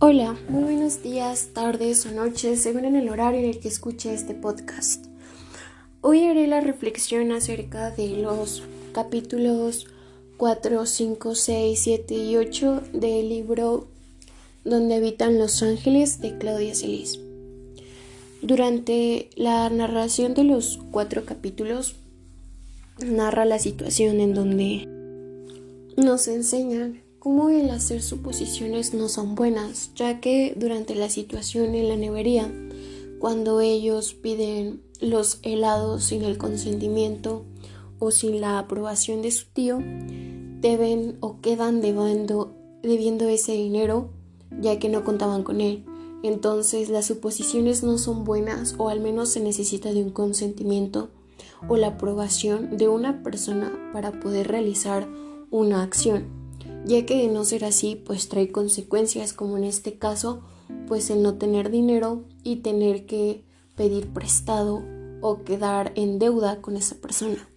Hola, muy buenos días, tardes o noches, según en el horario en el que escuche este podcast. Hoy haré la reflexión acerca de los capítulos 4, 5, 6, 7 y 8 del libro Donde habitan los ángeles de Claudia Celis. Durante la narración de los cuatro capítulos, narra la situación en donde nos enseñan cómo el hacer suposiciones no son buenas, ya que durante la situación en la nevería, cuando ellos piden los helados sin el consentimiento o sin la aprobación de su tío, deben o quedan debiendo, debiendo ese dinero ya que no contaban con él. Entonces las suposiciones no son buenas o al menos se necesita de un consentimiento o la aprobación de una persona para poder realizar una acción, ya que de no ser así pues trae consecuencias como en este caso pues el no tener dinero y tener que pedir prestado o quedar en deuda con esa persona.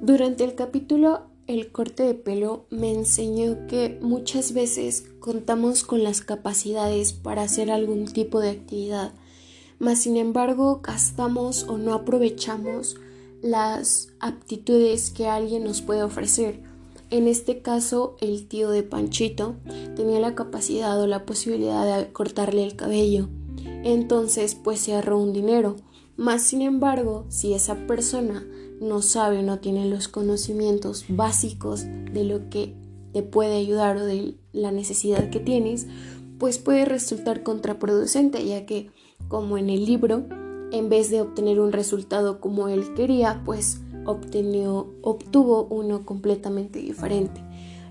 Durante el capítulo El corte de pelo me enseñó que muchas veces contamos con las capacidades para hacer algún tipo de actividad, mas sin embargo gastamos o no aprovechamos las aptitudes que alguien nos puede ofrecer. En este caso, el tío de Panchito tenía la capacidad o la posibilidad de cortarle el cabello. Entonces, pues se ahorró un dinero. Más sin embargo, si esa persona no sabe o no tiene los conocimientos básicos de lo que te puede ayudar o de la necesidad que tienes, pues puede resultar contraproducente, ya que, como en el libro, en vez de obtener un resultado como él quería, pues obtuvo uno completamente diferente.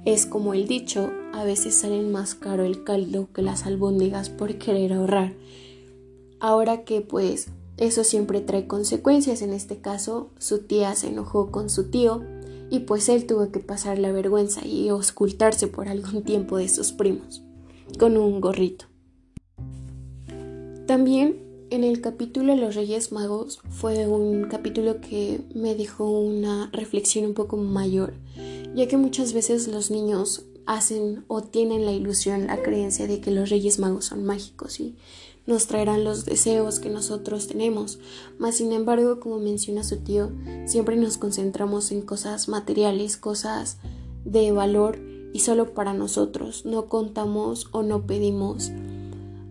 Es como el dicho, a veces salen más caro el caldo que las albóndigas por querer ahorrar. Ahora que pues eso siempre trae consecuencias, en este caso su tía se enojó con su tío y pues él tuvo que pasar la vergüenza y ocultarse por algún tiempo de sus primos con un gorrito. También en el capítulo los Reyes Magos fue un capítulo que me dejó una reflexión un poco mayor, ya que muchas veces los niños hacen o tienen la ilusión, la creencia de que los Reyes Magos son mágicos y nos traerán los deseos que nosotros tenemos. Mas sin embargo, como menciona su tío, siempre nos concentramos en cosas materiales, cosas de valor y solo para nosotros. No contamos o no pedimos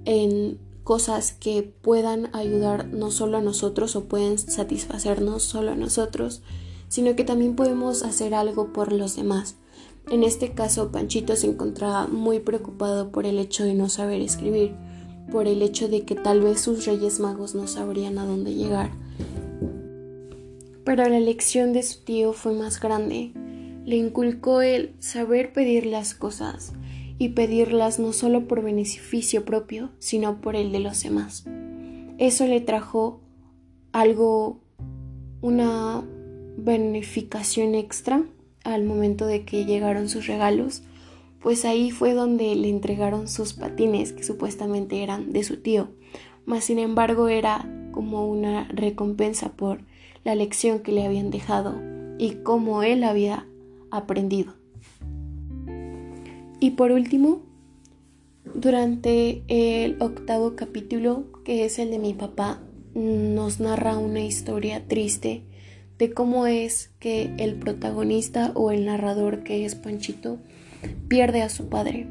en cosas que puedan ayudar no solo a nosotros o pueden satisfacernos solo a nosotros, sino que también podemos hacer algo por los demás. En este caso, Panchito se encontraba muy preocupado por el hecho de no saber escribir, por el hecho de que tal vez sus reyes magos no sabrían a dónde llegar. Pero la elección de su tío fue más grande. Le inculcó el saber pedir las cosas, y pedirlas no solo por beneficio propio, sino por el de los demás. Eso le trajo algo, una beneficación extra al momento de que llegaron sus regalos, pues ahí fue donde le entregaron sus patines que supuestamente eran de su tío, mas sin embargo era como una recompensa por la lección que le habían dejado y cómo él había aprendido. Y por último, durante el octavo capítulo, que es el de mi papá, nos narra una historia triste de cómo es que el protagonista o el narrador, que es Panchito, pierde a su padre.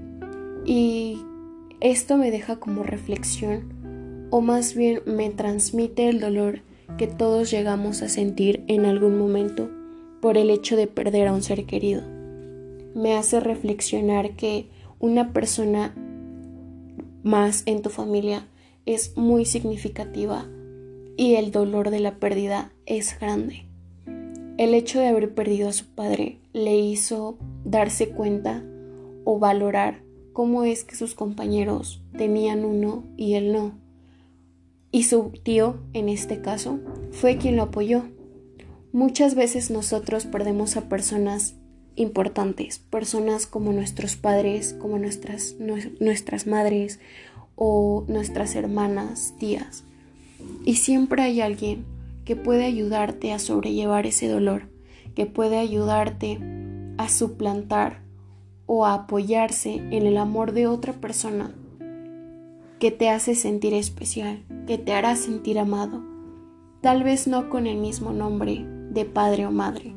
Y esto me deja como reflexión, o más bien me transmite el dolor que todos llegamos a sentir en algún momento por el hecho de perder a un ser querido me hace reflexionar que una persona más en tu familia es muy significativa y el dolor de la pérdida es grande. El hecho de haber perdido a su padre le hizo darse cuenta o valorar cómo es que sus compañeros tenían uno y él no. Y su tío, en este caso, fue quien lo apoyó. Muchas veces nosotros perdemos a personas importantes, personas como nuestros padres, como nuestras, nuestras madres o nuestras hermanas, tías. Y siempre hay alguien que puede ayudarte a sobrellevar ese dolor, que puede ayudarte a suplantar o a apoyarse en el amor de otra persona que te hace sentir especial, que te hará sentir amado. Tal vez no con el mismo nombre de padre o madre,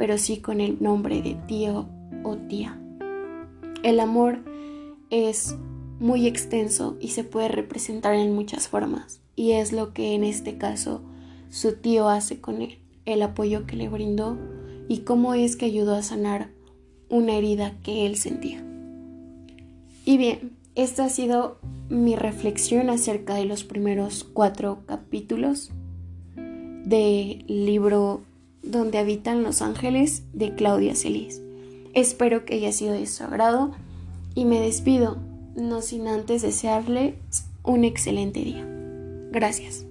pero sí con el nombre de tío o tía. El amor es muy extenso y se puede representar en muchas formas, y es lo que en este caso su tío hace con él, el apoyo que le brindó y cómo es que ayudó a sanar una herida que él sentía. Y bien, esta ha sido mi reflexión acerca de los primeros cuatro capítulos del libro Donde habitan los ángeles de Claudia Celis. Espero que haya sido de su agrado y me despido, no sin antes desearle un excelente día. Gracias.